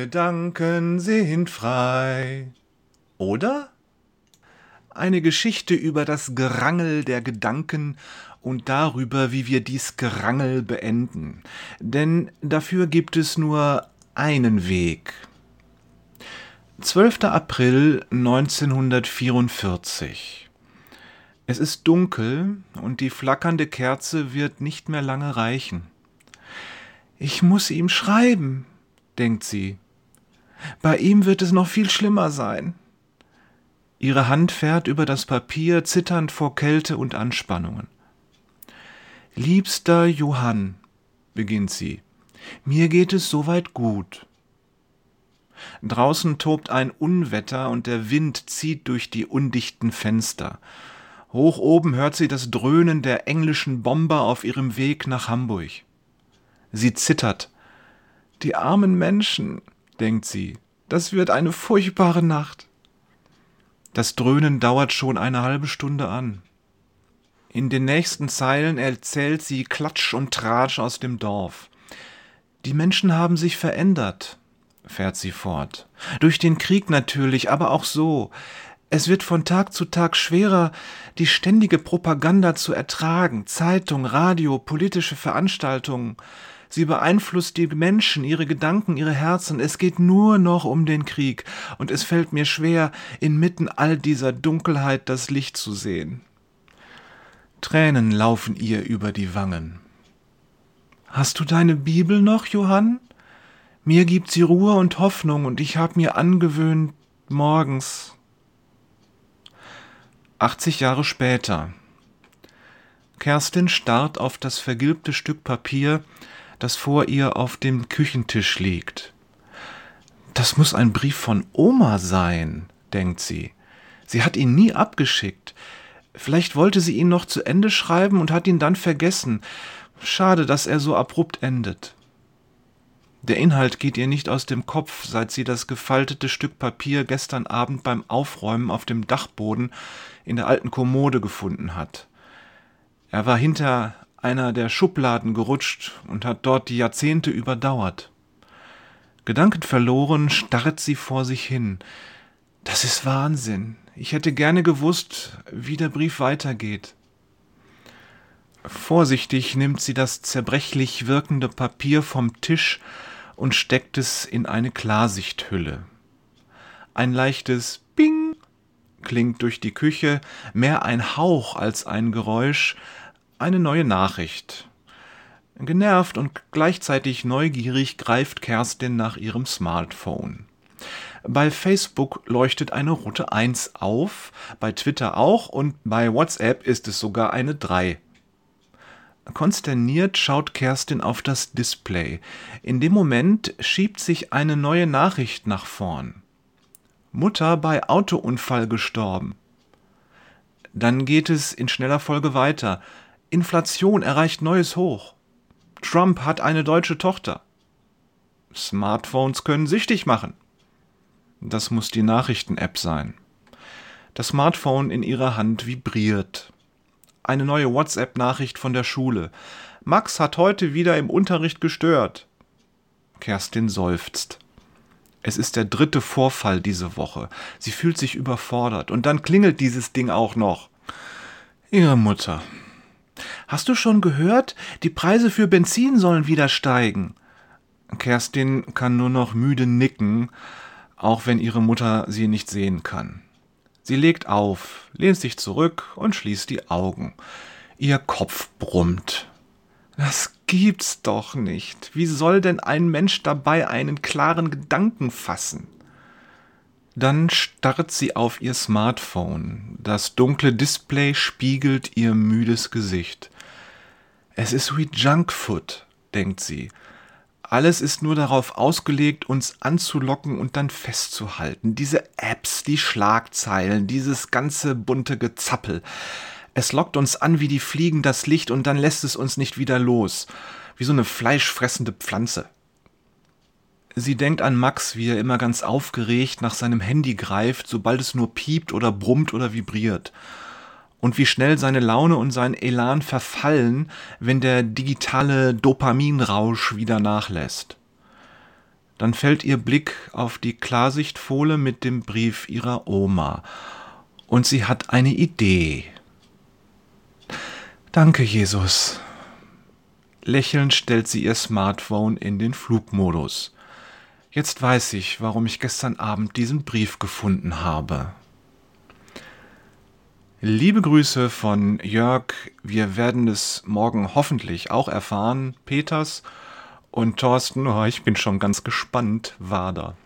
Gedanken sind frei. Oder? Eine Geschichte über das Gerangel der Gedanken und darüber, wie wir dies Gerangel beenden. Denn dafür gibt es nur einen Weg. 12. April 1944. Es ist dunkel und die flackernde Kerze wird nicht mehr lange reichen. Ich muss ihm schreiben, denkt sie. Bei ihm wird es noch viel schlimmer sein. Ihre Hand fährt über das Papier, zitternd vor Kälte und Anspannungen. Liebster Johann, beginnt sie, mir geht es soweit gut. Draußen tobt ein Unwetter und der Wind zieht durch die undichten Fenster. Hoch oben hört sie das Dröhnen der englischen Bomber auf ihrem Weg nach Hamburg. Sie zittert. Die armen Menschen, denkt sie, das wird eine furchtbare Nacht. Das Dröhnen dauert schon eine halbe Stunde an. In den nächsten Zeilen erzählt sie Klatsch und Tratsch aus dem Dorf. Die Menschen haben sich verändert, fährt sie fort. Durch den Krieg natürlich, aber auch so. Es wird von Tag zu Tag schwerer, die ständige Propaganda zu ertragen, Zeitung, Radio, politische Veranstaltungen. Sie beeinflusst die Menschen, ihre Gedanken, ihre Herzen. Es geht nur noch um den Krieg, und es fällt mir schwer, inmitten all dieser Dunkelheit das Licht zu sehen. Tränen laufen ihr über die Wangen. Hast du deine Bibel noch, Johann? Mir gibt sie Ruhe und Hoffnung, und ich hab mir angewöhnt, morgens. 80 Jahre später. Kerstin starrt auf das vergilbte Stück Papier, das vor ihr auf dem Küchentisch liegt. Das muss ein Brief von Oma sein, denkt sie. Sie hat ihn nie abgeschickt. Vielleicht wollte sie ihn noch zu Ende schreiben und hat ihn dann vergessen. Schade, dass er so abrupt endet. Der Inhalt geht ihr nicht aus dem Kopf, seit sie das gefaltete Stück Papier gestern Abend beim Aufräumen auf dem Dachboden in der alten Kommode gefunden hat. Er war hinter einer der Schubladen gerutscht und hat dort die Jahrzehnte überdauert. Gedankenverloren starrt sie vor sich hin. Das ist Wahnsinn. Ich hätte gerne gewusst, wie der Brief weitergeht. Vorsichtig nimmt sie das zerbrechlich wirkende Papier vom Tisch und steckt es in eine Klarsichthülle. Ein leichtes Bing klingt durch die Küche, mehr ein Hauch als ein Geräusch, eine neue Nachricht. Genervt und gleichzeitig neugierig greift Kerstin nach ihrem Smartphone. Bei Facebook leuchtet eine rote 1 auf, bei Twitter auch und bei WhatsApp ist es sogar eine 3. Konsterniert schaut Kerstin auf das Display. In dem Moment schiebt sich eine neue Nachricht nach vorn. Mutter bei Autounfall gestorben. Dann geht es in schneller Folge weiter. Inflation erreicht neues Hoch. Trump hat eine deutsche Tochter. Smartphones können süchtig machen. Das muss die Nachrichten-App sein. Das Smartphone in ihrer Hand vibriert. Eine neue WhatsApp-Nachricht von der Schule. Max hat heute wieder im Unterricht gestört. Kerstin seufzt. Es ist der dritte Vorfall diese Woche. Sie fühlt sich überfordert. Und dann klingelt dieses Ding auch noch. Ihre Mutter. Hast du schon gehört? Die Preise für Benzin sollen wieder steigen. Kerstin kann nur noch müde nicken, auch wenn ihre Mutter sie nicht sehen kann. Sie legt auf, lehnt sich zurück und schließt die Augen. Ihr Kopf brummt. Das gibt's doch nicht. Wie soll denn ein Mensch dabei einen klaren Gedanken fassen? Dann starrt sie auf ihr Smartphone. Das dunkle Display spiegelt ihr müdes Gesicht. Es ist wie Junkfood, denkt sie. Alles ist nur darauf ausgelegt, uns anzulocken und dann festzuhalten. Diese Apps, die Schlagzeilen, dieses ganze bunte Gezappel. Es lockt uns an wie die Fliegen das Licht und dann lässt es uns nicht wieder los. Wie so eine fleischfressende Pflanze. Sie denkt an Max, wie er immer ganz aufgeregt nach seinem Handy greift, sobald es nur piept oder brummt oder vibriert. Und wie schnell seine Laune und sein Elan verfallen, wenn der digitale Dopaminrausch wieder nachlässt. Dann fällt ihr Blick auf die Klarsichtfolie mit dem Brief ihrer Oma und sie hat eine Idee. Danke, Jesus. Lächelnd stellt sie ihr Smartphone in den Flugmodus. Jetzt weiß ich, warum ich gestern Abend diesen Brief gefunden habe. Liebe Grüße von Jörg. Wir werden es morgen hoffentlich auch erfahren. Peters und Thorsten, oh, ich bin schon ganz gespannt, Wader.